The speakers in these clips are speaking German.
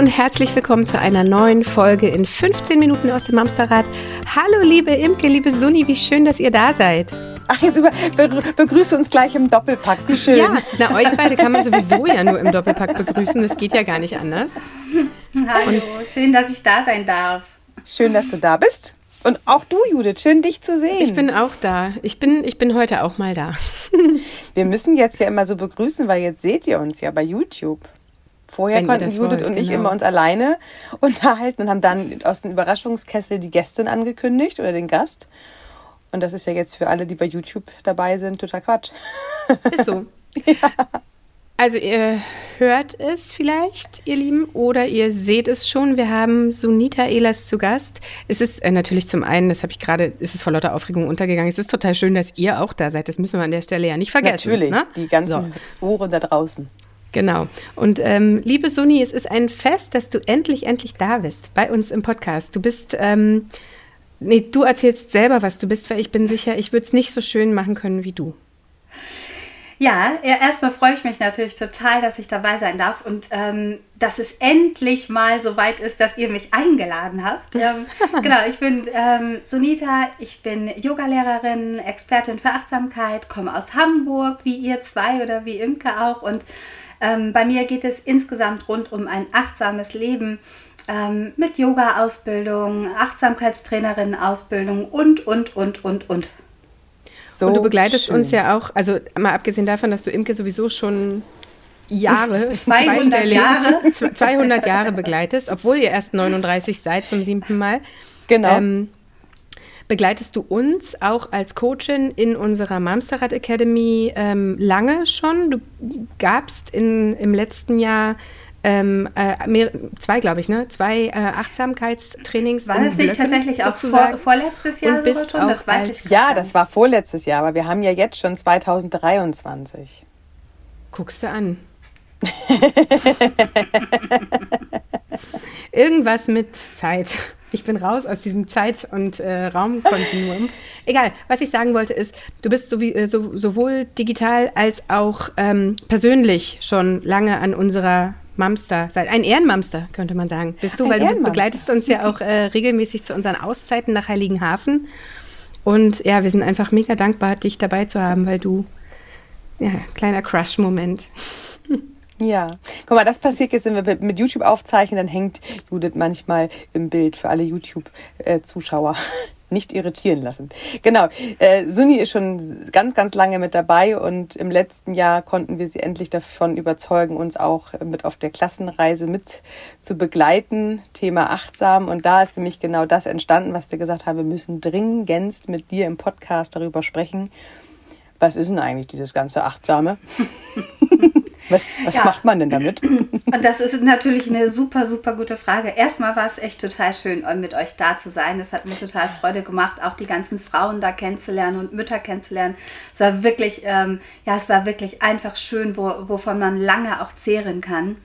Und herzlich willkommen zu einer neuen Folge in 15 Minuten aus dem Hamsterrad. Hallo liebe Imke, liebe Sunni, wie schön, dass ihr da seid. Ach, jetzt über, begrüße uns gleich im Doppelpack. Wie schön. Ja, na, euch beide kann man sowieso ja nur im Doppelpack begrüßen. Das geht ja gar nicht anders. Hallo, und schön, dass ich da sein darf. Schön, dass du da bist. Und auch du, Judith, schön dich zu sehen. Ich bin auch da. Ich bin, ich bin heute auch mal da. Wir müssen jetzt ja immer so begrüßen, weil jetzt seht ihr uns ja bei YouTube. Vorher konnten Judith wollt, und ich genau. immer uns alleine unterhalten und haben dann aus dem Überraschungskessel die Gästin angekündigt oder den Gast. Und das ist ja jetzt für alle, die bei YouTube dabei sind, total Quatsch. Ist so. ja. Also ihr hört es vielleicht, ihr Lieben, oder ihr seht es schon. Wir haben Sunita Elas zu Gast. Es ist äh, natürlich zum einen, das habe ich gerade, ist es vor lauter Aufregung untergegangen. Es ist total schön, dass ihr auch da seid. Das müssen wir an der Stelle ja nicht vergessen. Natürlich, ne? die ganzen so. Ohren da draußen. Genau. Und ähm, liebe Suni, es ist ein Fest, dass du endlich, endlich da bist bei uns im Podcast. Du bist, ähm, nee, du erzählst selber, was du bist, weil ich bin sicher, ich würde es nicht so schön machen können wie du. Ja, erstmal freue ich mich natürlich total, dass ich dabei sein darf und ähm, dass es endlich mal so weit ist, dass ihr mich eingeladen habt. Ähm, genau, ich bin ähm, Sunita, ich bin Yogalehrerin, Expertin für Achtsamkeit, komme aus Hamburg, wie ihr zwei oder wie Imke auch und ähm, bei mir geht es insgesamt rund um ein achtsames Leben ähm, mit Yoga-Ausbildung, Achtsamkeitstrainerin-Ausbildung und, und, und, und, und. So und du begleitest schön. uns ja auch, also mal abgesehen davon, dass du Imke sowieso schon Jahre, 200 Jahre, 200 Jahre begleitest, obwohl ihr erst 39 seid zum siebten Mal. Genau. Ähm, begleitest du uns auch als Coachin in unserer Mamsterrad Academy ähm, lange schon. Du gabst in, im letzten Jahr ähm, äh, mehr, zwei, glaube ich, ne? Zwei äh, Achtsamkeitstrainings. War das nicht Blöcken, tatsächlich auch vor, vorletztes Jahr sogar schon? Das weiß ich Ja, das war vorletztes Jahr, aber wir haben ja jetzt schon 2023. Guckst du an. Irgendwas mit Zeit. Ich bin raus aus diesem Zeit- und äh, Raumkontinuum. Egal, was ich sagen wollte ist, du bist so wie, äh, so, sowohl digital als auch ähm, persönlich schon lange an unserer Mamster, seit ein Ehrenmamster, könnte man sagen. Bist du, ein weil du begleitest uns ja auch äh, regelmäßig zu unseren Auszeiten nach Heiligenhafen. Und ja, wir sind einfach mega dankbar, dich dabei zu haben, weil du, ja, kleiner Crush-Moment. Ja, guck mal, das passiert jetzt, wenn wir mit YouTube aufzeichnen, dann hängt Judith manchmal im Bild für alle YouTube-Zuschauer. Nicht irritieren lassen. Genau, äh, Suni ist schon ganz, ganz lange mit dabei und im letzten Jahr konnten wir sie endlich davon überzeugen, uns auch mit auf der Klassenreise mit zu begleiten. Thema achtsam. Und da ist nämlich genau das entstanden, was wir gesagt haben, wir müssen dringendst mit dir im Podcast darüber sprechen. Was ist denn eigentlich dieses ganze Achtsame? Was, was ja. macht man denn damit? Und das ist natürlich eine super, super gute Frage. Erstmal war es echt total schön, mit euch da zu sein. Es hat mir total Freude gemacht, auch die ganzen Frauen da kennenzulernen und Mütter kennenzulernen. Es war wirklich, ähm, ja, es war wirklich einfach schön, wo, wovon man lange auch zehren kann.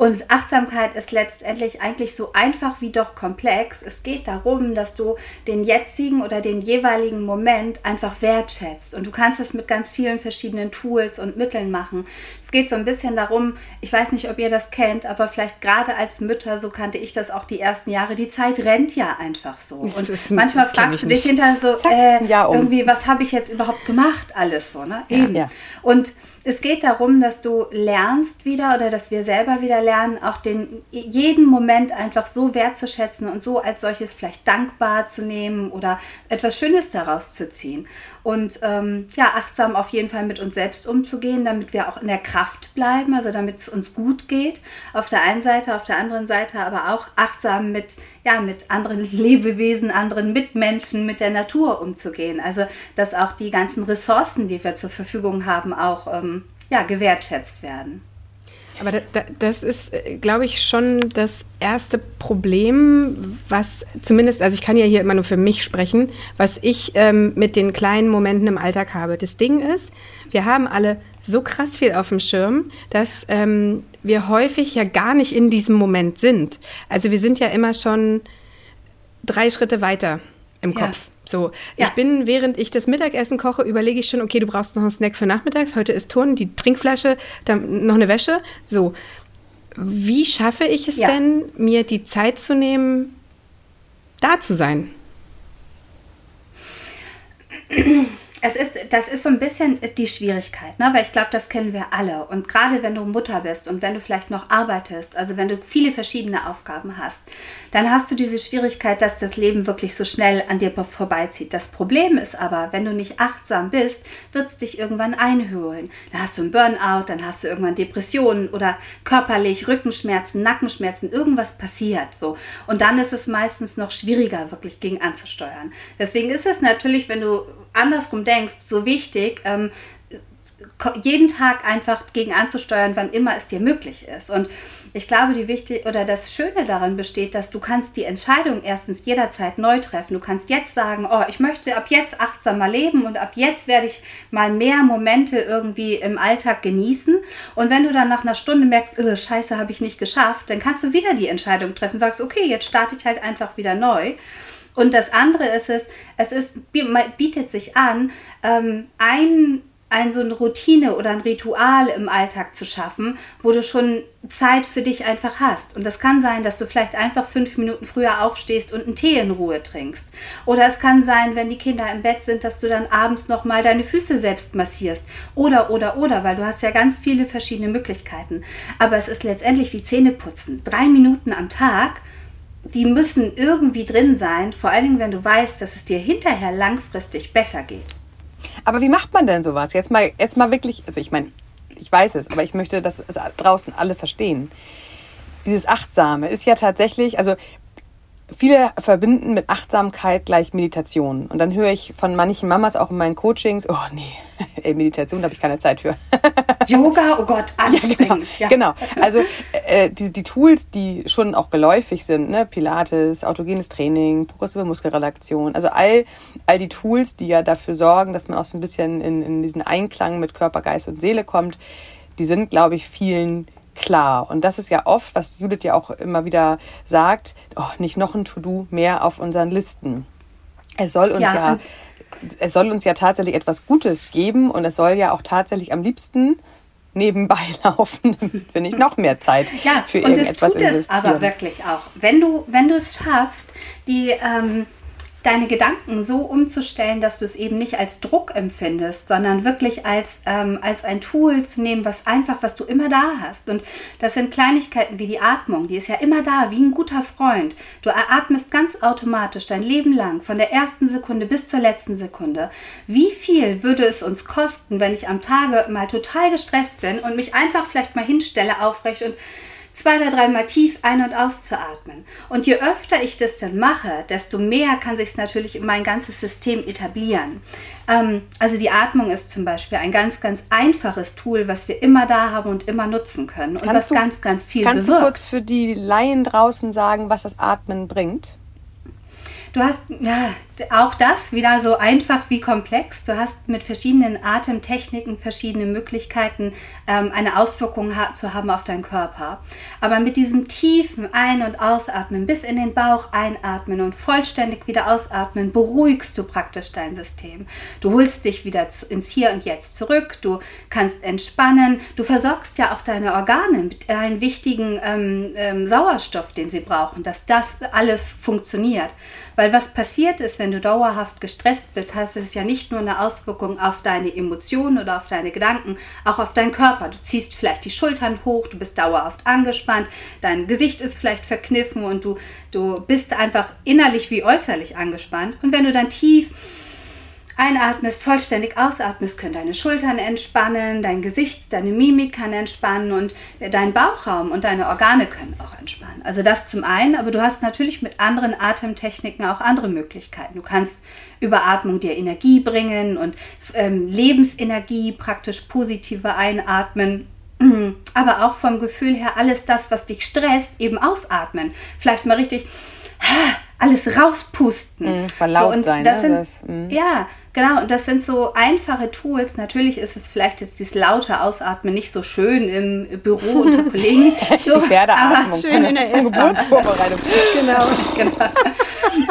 Und Achtsamkeit ist letztendlich eigentlich so einfach wie doch komplex. Es geht darum, dass du den jetzigen oder den jeweiligen Moment einfach wertschätzt. Und du kannst das mit ganz vielen verschiedenen Tools und Mitteln machen. Es geht so ein bisschen darum, ich weiß nicht, ob ihr das kennt, aber vielleicht gerade als Mütter, so kannte ich das auch die ersten Jahre, die Zeit rennt ja einfach so. Und manchmal fragst du dich hinterher so, Zack, äh, um. irgendwie, was habe ich jetzt überhaupt gemacht? Alles so, ne? Eben. Ja, ja. Und es geht darum, dass du lernst wieder oder dass wir selber wieder lernen, auch den jeden Moment einfach so wertzuschätzen und so als solches vielleicht dankbar zu nehmen oder etwas Schönes daraus zu ziehen. Und ähm, ja, achtsam auf jeden Fall mit uns selbst umzugehen, damit wir auch in der Kraft bleiben, also damit es uns gut geht. Auf der einen Seite, auf der anderen Seite aber auch achtsam mit, ja, mit anderen Lebewesen, anderen Mitmenschen, mit der Natur umzugehen. Also dass auch die ganzen Ressourcen, die wir zur Verfügung haben, auch ähm, ja, gewertschätzt werden. Aber da, da, das ist, äh, glaube ich, schon das erste Problem, was zumindest, also ich kann ja hier immer nur für mich sprechen, was ich ähm, mit den kleinen Momenten im Alltag habe. Das Ding ist, wir haben alle so krass viel auf dem Schirm, dass ähm, wir häufig ja gar nicht in diesem Moment sind. Also wir sind ja immer schon drei Schritte weiter im Kopf. Ja. So, ja. ich bin, während ich das Mittagessen koche, überlege ich schon, okay, du brauchst noch einen Snack für nachmittags. Heute ist Turn, die Trinkflasche, dann noch eine Wäsche. So. wie schaffe ich es ja. denn, mir die Zeit zu nehmen, da zu sein? es ist, das ist so ein bisschen die Schwierigkeit, ne? weil ich glaube, das kennen wir alle. Und gerade wenn du Mutter bist und wenn du vielleicht noch arbeitest, also wenn du viele verschiedene Aufgaben hast, dann hast du diese Schwierigkeit, dass das Leben wirklich so schnell an dir vorbeizieht. Das Problem ist aber, wenn du nicht achtsam bist, wird es dich irgendwann einholen. Dann hast du einen Burnout, dann hast du irgendwann Depressionen oder körperlich Rückenschmerzen, Nackenschmerzen, irgendwas passiert. So. Und dann ist es meistens noch schwieriger, wirklich gegen anzusteuern. Deswegen ist es natürlich, wenn du andersrum denkst, so wichtig, ähm, jeden Tag einfach gegen anzusteuern, wann immer es dir möglich ist. Und ich glaube, die wichtig oder das Schöne daran besteht, dass du kannst die Entscheidung erstens jederzeit neu treffen. Du kannst jetzt sagen, oh, ich möchte ab jetzt achtsamer leben und ab jetzt werde ich mal mehr Momente irgendwie im Alltag genießen. Und wenn du dann nach einer Stunde merkst, oh, Scheiße, habe ich nicht geschafft, dann kannst du wieder die Entscheidung treffen. Sagst, okay, jetzt starte ich halt einfach wieder neu. Und das andere ist es, es ist, bietet sich an, ähm, ein, ein so eine Routine oder ein Ritual im Alltag zu schaffen, wo du schon Zeit für dich einfach hast. Und das kann sein, dass du vielleicht einfach fünf Minuten früher aufstehst und einen Tee in Ruhe trinkst. Oder es kann sein, wenn die Kinder im Bett sind, dass du dann abends nochmal deine Füße selbst massierst. Oder, oder, oder, weil du hast ja ganz viele verschiedene Möglichkeiten. Aber es ist letztendlich wie Zähneputzen. Drei Minuten am Tag die müssen irgendwie drin sein, vor allen Dingen, wenn du weißt, dass es dir hinterher langfristig besser geht. Aber wie macht man denn sowas? Jetzt mal, jetzt mal wirklich, also ich meine, ich weiß es, aber ich möchte, dass es draußen alle verstehen. Dieses Achtsame ist ja tatsächlich, also viele verbinden mit Achtsamkeit gleich Meditation. Und dann höre ich von manchen Mamas auch in meinen Coachings, oh nee, ey, Meditation habe ich keine Zeit für. Yoga, oh Gott, anstrengend. Ja, genau. Ja. genau. Also äh, die, die Tools, die schon auch geläufig sind, ne? Pilates, autogenes Training, progressive Muskelrelaktion, also all, all die Tools, die ja dafür sorgen, dass man auch so ein bisschen in, in diesen Einklang mit Körper, Geist und Seele kommt, die sind, glaube ich, vielen klar. Und das ist ja oft, was Judith ja auch immer wieder sagt, oh, nicht noch ein To-Do mehr auf unseren Listen. Es soll uns ja, ja es soll uns ja tatsächlich etwas Gutes geben und es soll ja auch tatsächlich am liebsten nebenbei laufen, damit wir nicht noch mehr Zeit ja, für irgendetwas investieren. Ja, und es tut es aber wirklich auch. Wenn du, wenn du es schaffst, die ähm, deine Gedanken so umzustellen, dass du es eben nicht als Druck empfindest, sondern wirklich als, ähm, als ein Tool zu nehmen, was einfach, was du immer da hast. Und das sind Kleinigkeiten wie die Atmung, die ist ja immer da, wie ein guter Freund. Du atmest ganz automatisch dein Leben lang, von der ersten Sekunde bis zur letzten Sekunde. Wie viel würde es uns kosten, wenn ich am Tage mal total gestresst bin und mich einfach vielleicht mal hinstelle aufrecht und zwei oder dreimal tief ein- und auszuatmen. Und je öfter ich das dann mache, desto mehr kann sich es natürlich in mein ganzes System etablieren. Ähm, also die Atmung ist zum Beispiel ein ganz, ganz einfaches Tool, was wir immer da haben und immer nutzen können und kannst was du, ganz, ganz viel kannst bewirkt. Kannst du kurz für die Laien draußen sagen, was das Atmen bringt? Du hast ja, auch das wieder so einfach wie komplex. Du hast mit verschiedenen Atemtechniken verschiedene Möglichkeiten, ähm, eine Auswirkung ha zu haben auf deinen Körper. Aber mit diesem tiefen Ein- und Ausatmen, bis in den Bauch einatmen und vollständig wieder ausatmen, beruhigst du praktisch dein System. Du holst dich wieder ins Hier und Jetzt zurück. Du kannst entspannen. Du versorgst ja auch deine Organe mit allen wichtigen ähm, ähm, Sauerstoff, den sie brauchen, dass das alles funktioniert. Weil was passiert ist, wenn du dauerhaft gestresst bist, hast es ja nicht nur eine Auswirkung auf deine Emotionen oder auf deine Gedanken, auch auf deinen Körper. Du ziehst vielleicht die Schultern hoch, du bist dauerhaft angespannt, dein Gesicht ist vielleicht verkniffen und du, du bist einfach innerlich wie äußerlich angespannt. Und wenn du dann tief einatmest, vollständig ausatmest, können deine Schultern entspannen, dein Gesicht, deine Mimik kann entspannen und dein Bauchraum und deine Organe können auch entspannen. Also das zum einen, aber du hast natürlich mit anderen Atemtechniken auch andere Möglichkeiten. Du kannst über Atmung dir Energie bringen und ähm, Lebensenergie praktisch positive einatmen. Aber auch vom Gefühl her alles das, was dich stresst, eben ausatmen. Vielleicht mal richtig alles rauspusten. Mm, laut so, sein. Das ne? sind, das, mm. Ja, Genau, und das sind so einfache Tools. Natürlich ist es vielleicht jetzt dieses laute Ausatmen nicht so schön im Büro unter Kollegen. So, Die Pferdeatmung. schön in der Geburtsvorbereitung. genau, genau.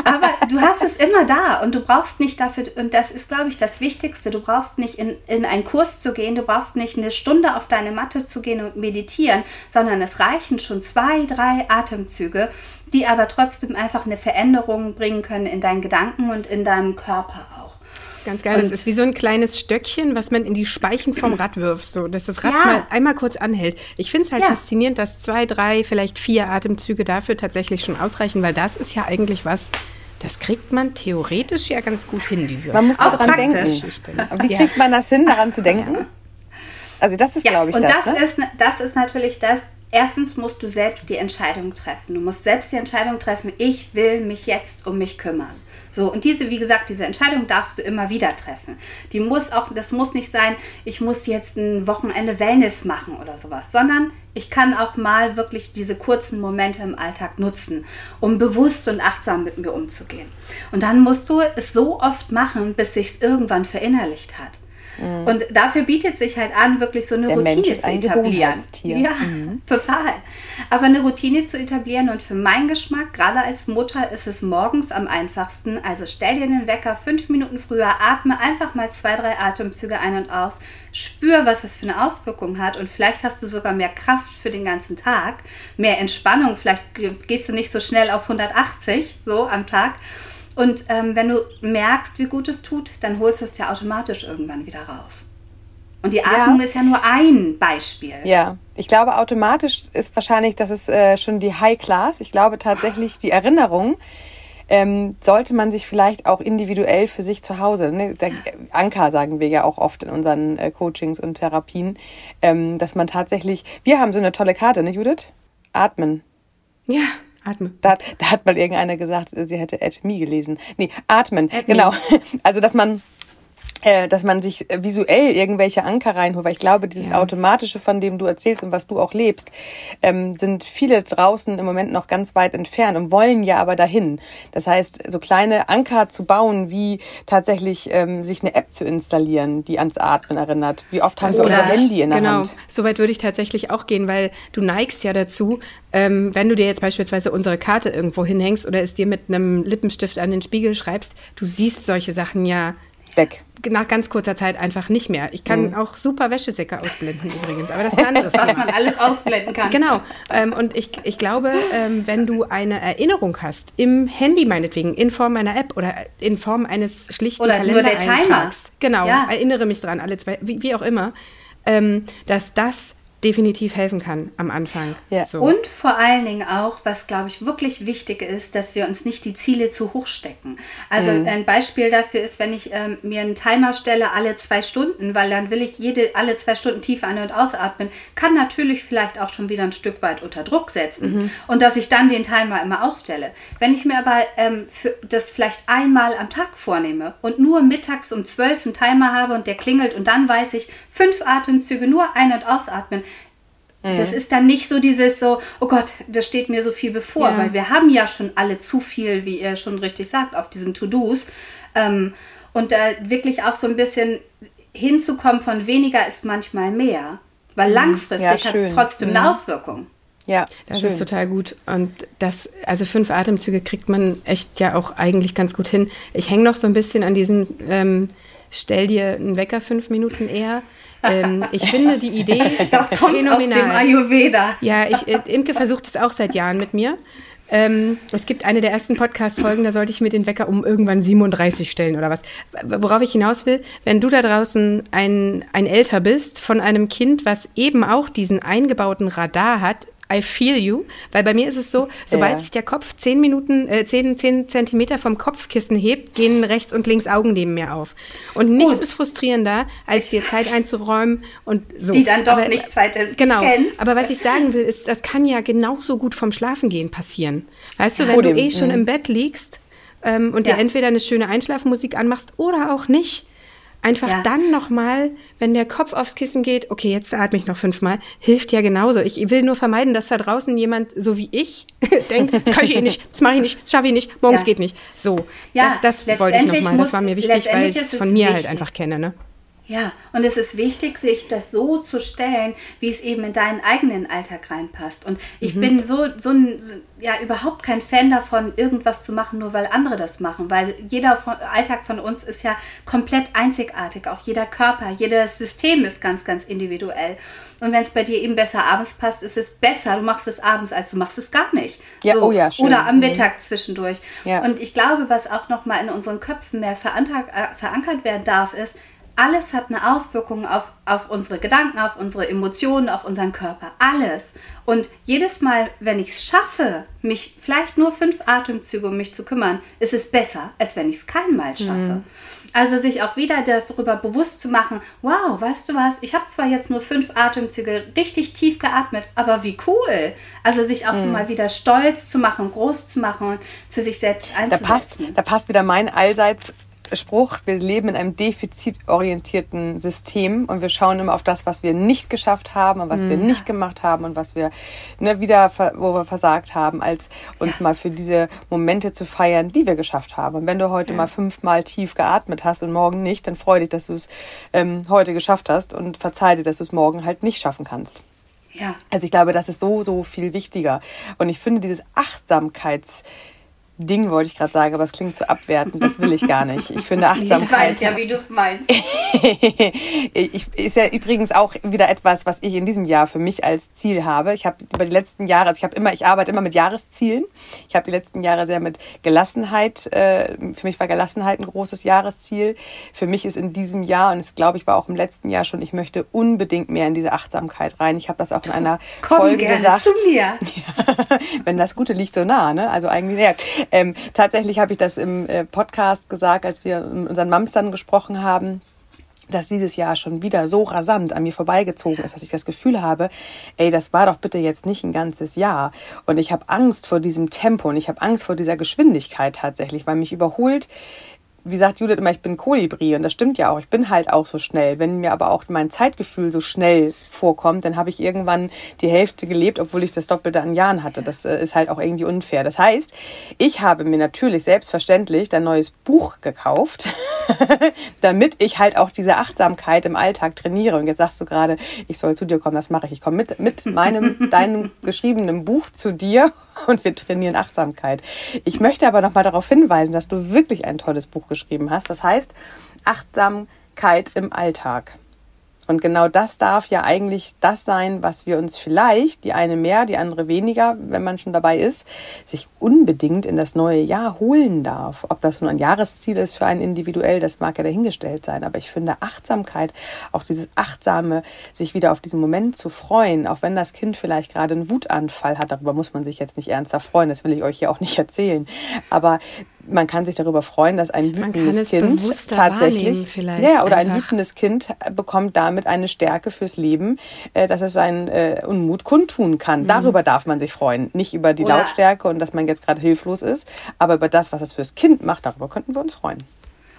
Aber du hast es immer da und du brauchst nicht dafür, und das ist, glaube ich, das Wichtigste, du brauchst nicht in, in einen Kurs zu gehen, du brauchst nicht eine Stunde auf deine Matte zu gehen und meditieren, sondern es reichen schon zwei, drei Atemzüge, die aber trotzdem einfach eine Veränderung bringen können in deinen Gedanken und in deinem Körper auch. Ganz geil. das ist wie so ein kleines Stöckchen, was man in die Speichen vom Rad wirft, so dass das Rad Ja. mal einmal kurz anhält. Ich finde es halt Ja. faszinierend, dass zwei, drei, vielleicht vier Atemzüge dafür tatsächlich schon ausreichen, weil das ist ja eigentlich was, das kriegt man theoretisch ja ganz gut hin, diese Man muss Auch dran denken. Aber wie kriegt man das hin, daran zu denken? Also das ist, Ja, glaube ich, und das. das, ne? ist, das ist natürlich das. Erstens musst du selbst die Entscheidung treffen. Du musst selbst die Entscheidung treffen, ich will mich jetzt um mich kümmern. So, und diese, wie gesagt, diese Entscheidung darfst du immer wieder treffen. Die muss auch, das muss nicht sein, ich muss jetzt ein Wochenende Wellness machen oder sowas, sondern ich kann auch mal wirklich diese kurzen Momente im Alltag nutzen, um bewusst und achtsam mit mir umzugehen. Und dann musst du es so oft machen, bis sich es irgendwann verinnerlicht hat. Und dafür bietet sich halt an, wirklich so eine Mhm. Der Routine Mensch ist zu etablieren. Ja, Mhm. total. Aber eine Routine zu etablieren und für meinen Geschmack, gerade als Mutter, ist es morgens am einfachsten. Also stell dir den Wecker fünf Minuten früher, atme einfach mal zwei, drei Atemzüge ein und aus, spür, was es für eine Auswirkung hat und vielleicht hast du sogar mehr Kraft für den ganzen Tag, mehr Entspannung. Vielleicht gehst du nicht so schnell auf 180 so am Tag. Und ähm, wenn du merkst, wie gut es tut, dann holst du es ja automatisch irgendwann wieder raus. Und die Atmung ist ja nur ein Beispiel. Ja, ich glaube, automatisch ist wahrscheinlich, das ist äh, schon die High Class. Ich glaube tatsächlich, die Erinnerung ähm, sollte man sich vielleicht auch individuell für sich zu Hause, ne? der Anker sagen wir ja auch oft in unseren äh, Coachings und Therapien, ähm, dass man tatsächlich, wir haben so eine tolle Karte, ne Judith? Atmen. Ja, atme. Da, hat- da hat mal irgendeiner gesagt, sie hätte At Me gelesen. Nee, atmen. At me. genau. Also, dass man dass man sich äh, visuell irgendwelche Anker reinholt, weil ich glaube, dieses Ja. Automatische, von dem du erzählst und was du auch lebst, ähm, sind viele draußen im Moment noch ganz weit entfernt und wollen ja aber dahin. Das heißt, so kleine Anker zu bauen, wie tatsächlich ähm, sich eine App zu installieren, die ans Atmen erinnert. Wie oft haben wir Oder- unser Handy in der genau, Hand? so weit würde ich tatsächlich auch gehen, weil du neigst ja dazu, ähm, wenn du dir jetzt beispielsweise unsere Karte irgendwo hinhängst oder es dir mit einem Lippenstift an den Spiegel schreibst, du siehst solche Sachen ja Weg. Nach ganz kurzer Zeit einfach nicht mehr. Ich kann auch super Wäschesäcke ausblenden übrigens, aber das ist ein anderes Was man alles ausblenden kann. Genau. Ähm, und ich, ich glaube, ähm, wenn du eine Erinnerung hast, im Handy meinetwegen, in Form einer App oder in Form eines schlichten Oder nur der Timer. Genau, Ja. erinnere mich dran, alle zwei, wie, wie auch immer, ähm, dass das definitiv helfen kann am Anfang. Ja. So. Und vor allen Dingen auch, was glaube ich wirklich wichtig ist, dass wir uns nicht die Ziele zu hoch stecken. Also Mhm. ein Beispiel dafür ist, wenn ich ähm, mir einen Timer stelle alle zwei Stunden, weil dann will ich jede alle zwei Stunden tief ein- und ausatmen, kann natürlich vielleicht auch schon wieder ein Stück weit unter Druck setzen Mhm. und dass ich dann den Timer immer ausstelle. Wenn ich mir aber ähm, für das vielleicht einmal am Tag vornehme und nur mittags um zwölf einen Timer habe und der klingelt und dann weiß ich fünf Atemzüge nur ein- und ausatmen, Mhm. das ist dann nicht so dieses so, oh Gott, da steht mir so viel bevor, Ja. weil wir haben ja schon alle zu viel, wie ihr schon richtig sagt, auf diesen To-Dos. Ähm, und da wirklich auch so ein bisschen hinzukommen von weniger ist manchmal mehr. Weil langfristig Ja, hat es trotzdem eine Mhm. Auswirkung. Ja, Das schön. ist total gut. Und das, also fünf Atemzüge kriegt man echt ja auch eigentlich ganz gut hin. Ich hänge noch so ein bisschen an diesem, ähm, stell dir einen Wecker fünf Minuten eher. Ähm, ich finde die Idee Das kommt aus dem Ayurveda. Ja, ich, äh, Imke versucht es auch seit Jahren mit mir. Ähm, es gibt eine der ersten Podcast-Folgen, da sollte ich mir den Wecker um irgendwann 37 stellen oder was. Worauf ich hinaus will, wenn du da draußen ein, ein Älter bist von einem Kind, was eben auch diesen eingebauten Radar hat, I feel you, weil bei mir ist es so, sobald Ja. sich der Kopf 10 Minuten, äh, 10, 10 Zentimeter vom Kopfkissen hebt, gehen rechts und links Augen neben mir auf. Und nichts Gut. ist frustrierender, als dir Zeit einzuräumen und so. Die dann doch Aber- nicht Zeit ist. Genau. Aber was ich sagen will, ist, das kann ja genauso gut vom Schlafengehen passieren. Weißt du, Vor wenn du dem, eh schon mhm. im Bett liegst ähm, und dir Ja. entweder eine schöne Einschlafmusik anmachst oder auch nicht, Einfach Ja. dann nochmal, wenn der Kopf aufs Kissen geht, okay, jetzt atme ich noch fünfmal, hilft ja genauso. Ich will nur vermeiden, dass da draußen jemand, so wie ich, denkt, das kann ich eh nicht, das mache ich nicht, das schaffe ich nicht, morgens Ja. geht nicht. So, Ja, das, das wollte ich nochmal. Das war mir wichtig, weil ich es von mir halt wichtig. einfach kenne. Ne? Ja, und es ist wichtig, sich das so zu stellen, wie es eben in deinen eigenen Alltag reinpasst. Und ich Mhm. bin so, so, ein, so ja, überhaupt kein Fan davon, irgendwas zu machen, nur weil andere das machen. Weil jeder von, Alltag von uns ist ja komplett einzigartig. Auch jeder Körper, jedes System ist ganz, ganz individuell. Und wenn es bei dir eben besser abends passt, ist es besser. Du machst es abends, als du machst es gar nicht. Ja, oh ja, schön. Oder am Mhm. Mittag zwischendurch. Ja. Und ich glaube, was auch nochmal in unseren Köpfen mehr äh, verankert werden darf, ist, alles hat eine Auswirkung auf, auf unsere Gedanken, auf unsere Emotionen, auf unseren Körper. Alles. Und jedes Mal, wenn ich es schaffe, mich vielleicht nur fünf Atemzüge um mich zu kümmern, ist es besser, als wenn ich es kein Mal schaffe. Also sich auch wieder darüber bewusst zu machen, wow, weißt du was, ich habe zwar jetzt nur fünf Atemzüge richtig tief geatmet, aber wie cool. Also sich auch so mal wieder stolz zu machen, groß zu machen und für sich selbst Da einzusetzen. passt, da passt wieder mein allseits Spruch, wir leben in einem defizitorientierten System und wir schauen immer auf das, was wir nicht geschafft haben und was wir nicht gemacht haben und was wir ne, wieder, wo wir versagt haben, als uns mal für diese Momente zu feiern, die wir geschafft haben. Und wenn du heute mal fünfmal tief geatmet hast und morgen nicht, dann freu dich, dass du es ähm, heute geschafft hast und verzeih dir, dass du es morgen halt nicht schaffen kannst. Ja. Also ich glaube, das ist so, so viel wichtiger. Und ich finde dieses Achtsamkeits Ding wollte ich gerade sagen, aber es klingt zu abwertend. Das will ich gar nicht. Ich finde Achtsamkeit. wie du es meinst. ich, ist ja übrigens auch wieder etwas, was ich in diesem Jahr für mich als Ziel habe. Ich habe über die letzten Jahre, also ich habe immer, ich arbeite immer mit Jahreszielen. Ich habe die letzten Jahre sehr mit Gelassenheit. Äh, für mich war Gelassenheit ein großes Jahresziel. Für mich ist in diesem Jahr und es glaube ich war auch im letzten Jahr schon, ich möchte unbedingt mehr in diese Achtsamkeit rein. Ich habe das auch in einer Komm Folge gerne gesagt. zu mir. wenn das Gute liegt so nah, ne? Also eigentlich, ja. Ähm, tatsächlich habe ich das im äh, Podcast gesagt, als wir unseren Mamstern gesprochen haben dass dieses Jahr schon wieder so rasant an mir vorbeigezogen ist, dass ich das Gefühl habe, ey, das war doch bitte jetzt nicht ein ganzes Jahr. Und ich habe Angst vor diesem Tempo und ich habe Angst vor dieser Geschwindigkeit tatsächlich, weil mich überholt wie sagt Judith immer, ich bin Kolibri und das stimmt ja auch. Ich bin halt auch so schnell. Wenn mir aber auch mein Zeitgefühl so schnell vorkommt, dann habe ich irgendwann die Hälfte gelebt, obwohl ich das Doppelte an Jahren hatte. Das äh, ist halt auch irgendwie unfair. Das heißt, ich habe mir natürlich selbstverständlich ein neues Buch gekauft, damit ich halt auch diese Achtsamkeit im Alltag trainiere. Und jetzt sagst du gerade, ich soll zu dir kommen, das mache ich. Ich komme mit, mit meinem, deinem geschriebenen Buch zu dir und wir trainieren Achtsamkeit. Ich möchte aber noch mal darauf hinweisen, dass du wirklich ein tolles Buch geschrieben hast. Das heißt Achtsamkeit im Alltag. Und genau das darf ja eigentlich das sein, was wir uns vielleicht, die eine mehr, die andere weniger, wenn man schon dabei ist, sich unbedingt in das neue Jahr holen darf. Ob das nun ein Jahresziel ist für einen individuell, das mag ja dahingestellt sein. Aber ich finde Achtsamkeit, auch dieses achtsame, sich wieder auf diesen Moment zu freuen, auch wenn das Kind vielleicht gerade einen Wutanfall hat, darüber muss man sich jetzt nicht ernsthaft freuen, das will ich euch hier auch nicht erzählen. Aber man kann sich darüber freuen, dass ein Man kann wütendes es Kind tatsächlich, ja, oder ein einfach. wütendes Kind bekommt damit eine Stärke fürs Leben, äh, dass es seinen äh, Unmut kundtun kann. Darüber darf man sich freuen, nicht über die Oder- Lautstärke und dass man jetzt gerade hilflos ist, aber über das, was es fürs Kind macht, darüber könnten wir uns freuen.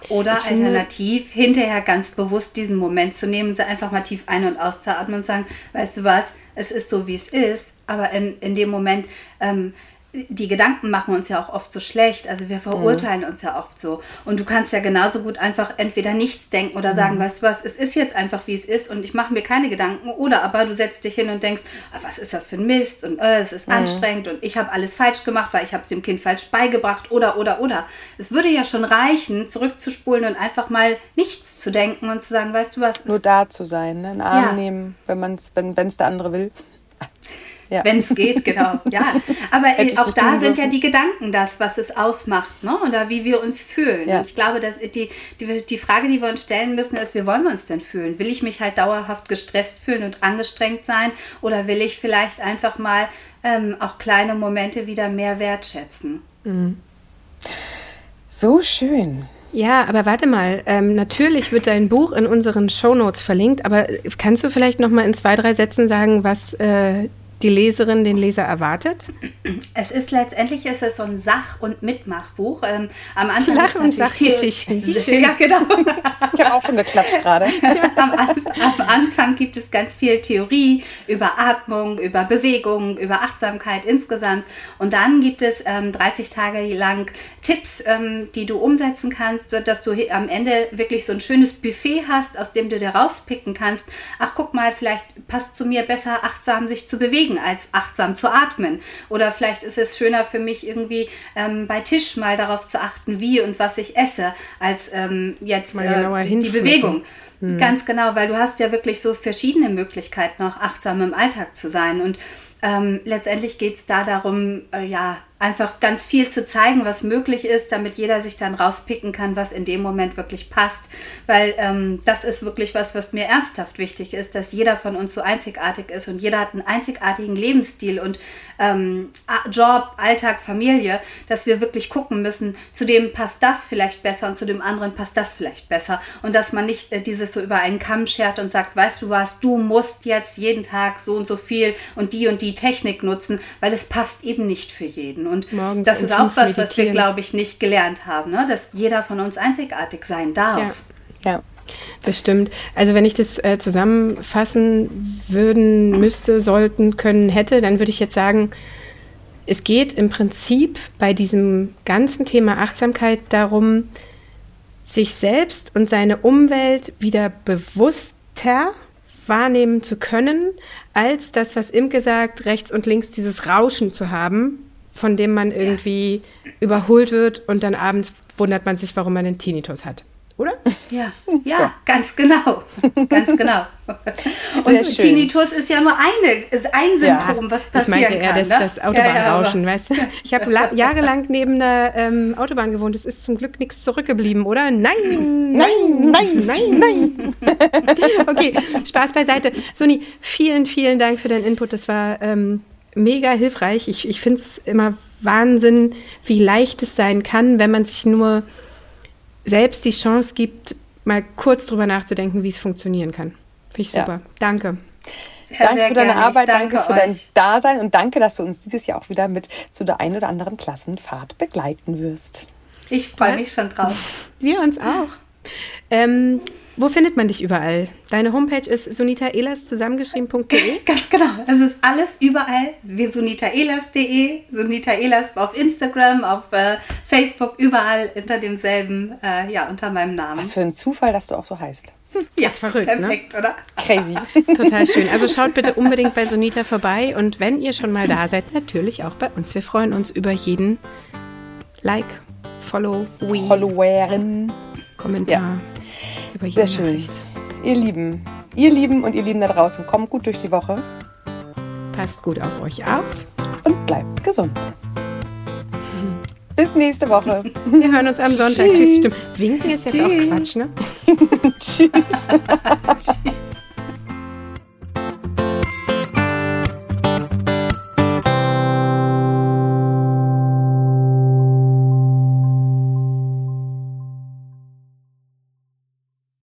Oder Ich finde- alternativ hinterher ganz bewusst diesen Moment zu nehmen, sie einfach mal tief ein- und auszuatmen und sagen, weißt du was, es ist so, wie es ist, aber in, in dem Moment, ähm, die Gedanken machen uns ja auch oft so schlecht, also wir verurteilen uns ja oft so. Und du kannst ja genauso gut einfach entweder nichts denken oder sagen, weißt du was, es ist jetzt einfach, wie es ist und ich mache mir keine Gedanken. Oder aber du setzt dich hin und denkst, ah, was ist das für ein Mist und äh, es ist anstrengend und ich habe alles falsch gemacht, weil ich habe es dem Kind falsch beigebracht oder, oder, oder. Es würde ja schon reichen, zurückzuspulen und einfach mal nichts zu denken und zu sagen, weißt du was, Nur da zu sein, ne? einen Arm Ja. nehmen, wenn es, wenn es der andere will. Ja. wenn es geht, genau. Ja, aber äh, auch da sind ja die Gedanken das, was es ausmacht, ne? Oder wie wir uns fühlen. Ja. Und ich glaube, dass die, die, die Frage, die wir uns stellen müssen, ist, wie wollen wir uns denn fühlen? Will ich mich halt dauerhaft gestresst fühlen und angestrengt sein? Oder will ich vielleicht einfach mal ähm, auch kleine Momente wieder mehr wertschätzen? So schön. Ja, aber warte mal. Ähm, natürlich wird dein Buch in unseren Shownotes verlinkt, aber kannst du vielleicht noch mal in zwei, drei Sätzen sagen, was äh, die Leserin, den Leser erwartet? Es ist letztendlich ist es so ein Sach- und Mitmachbuch. Ähm, am Anfang Lach- und Sachgeschichten. Ja, genau. Ich habe auch schon geklatscht gerade. am, am Anfang gibt es ganz viel Theorie über Atmung, über Bewegung, über Achtsamkeit insgesamt. Und dann gibt es ähm, 30 Tage lang Tipps, ähm, die du umsetzen kannst, sodass du am Ende wirklich so ein schönes Buffet hast, aus dem du dir rauspicken kannst. Ach, guck mal, vielleicht passt zu mir besser, achtsam sich zu bewegen, als achtsam zu atmen. Oder vielleicht ist es schöner für mich irgendwie ähm, bei Tisch mal darauf zu achten, wie und was ich esse, als ähm, jetzt äh, die. Bewegung. Ganz genau, weil du hast ja wirklich so verschiedene Möglichkeiten, auch achtsam im Alltag zu sein. Und ähm, letztendlich geht es da darum, äh, ja, einfach ganz viel zu zeigen, was möglich ist, damit jeder sich dann rauspicken kann, was in dem Moment wirklich passt. Weil ähm, das ist wirklich was, was mir ernsthaft wichtig ist, dass jeder von uns so einzigartig ist und jeder hat einen einzigartigen Lebensstil und ähm, Job, Alltag, Familie, dass wir wirklich gucken müssen, zu dem passt das vielleicht besser und zu dem anderen passt das vielleicht besser. Und dass man nicht äh, dieses so über einen Kamm schert und sagt, weißt du was, du musst jetzt jeden Tag so und so viel und die und die Technik nutzen, weil das passt eben nicht für jeden. Und Morgens das ist auch was, was wir, meditieren. glaube ich, nicht gelernt haben, ne? dass jeder von uns einzigartig sein darf. Ja. Das stimmt. Also wenn ich das äh, zusammenfassen würden, müsste, sollten, können, hätte, dann würde ich jetzt sagen, es geht im Prinzip bei diesem ganzen Thema Achtsamkeit darum, sich selbst und seine Umwelt wieder bewusster wahrnehmen zu können, als das, was Imke sagt, rechts und links dieses Rauschen zu haben, von dem man irgendwie überholt wird und dann abends wundert man sich, warum man einen Tinnitus hat. Oder? Ja, ja, ganz genau. Ganz genau. Und schön. Tinnitus ist ja nur eine, ist ein Symptom, was Ich passieren meinte eher kann. das, ne? das Ja, ja, Autobahnrauschen, weißt du? Ich habe la- jahrelang neben einer ähm, Autobahn gewohnt. Es ist zum Glück nichts zurückgeblieben, oder? Nein, Nein, nein, nein, nein. okay, Spaß beiseite. Soni, vielen, vielen Dank für deinen Input. Das war ähm, mega hilfreich. Ich, ich finde es immer Wahnsinn, wie leicht es sein kann, wenn man sich nur selbst die Chance gibt, mal kurz drüber nachzudenken, wie es funktionieren kann. Finde ich Ja. super. Danke. Sehr, danke sehr für deine gerne. Arbeit, danke, für dein euch. Dasein und danke, dass du uns dieses Jahr auch wieder mit zu der einen oder anderen Klassenfahrt begleiten wirst. Ich freue mich schon drauf. Wir uns auch. Ähm, wo findet man dich überall? Deine Homepage ist sunitaelas zusammengeschrieben.de. Ganz genau. Es ist alles überall. sunitaelas.de, Sunita Elas auf Instagram, auf äh, Facebook, überall unter demselben, äh, ja, unter meinem Namen. Was für ein Zufall, dass du auch so heißt. ja, ist verrückt, ne? perfekt, oder? Crazy. Total schön. Also schaut bitte unbedingt bei Sunita vorbei und wenn ihr schon mal da seid, natürlich auch bei uns. Wir freuen uns über jeden Like, Follow, We, Followeren. Kommentar. Über jede Sehr schön. Nachricht. Ihr Lieben, ihr Lieben und ihr Lieben da draußen, kommt gut durch die Woche Passt gut auf euch auf. und bleibt gesund. Bis nächste Woche. Wir hören uns am Sonntag. Tschüss. Tschüss. Stimmt. Winken ist jetzt auch Tschüss. Quatsch, ne? Tschüss.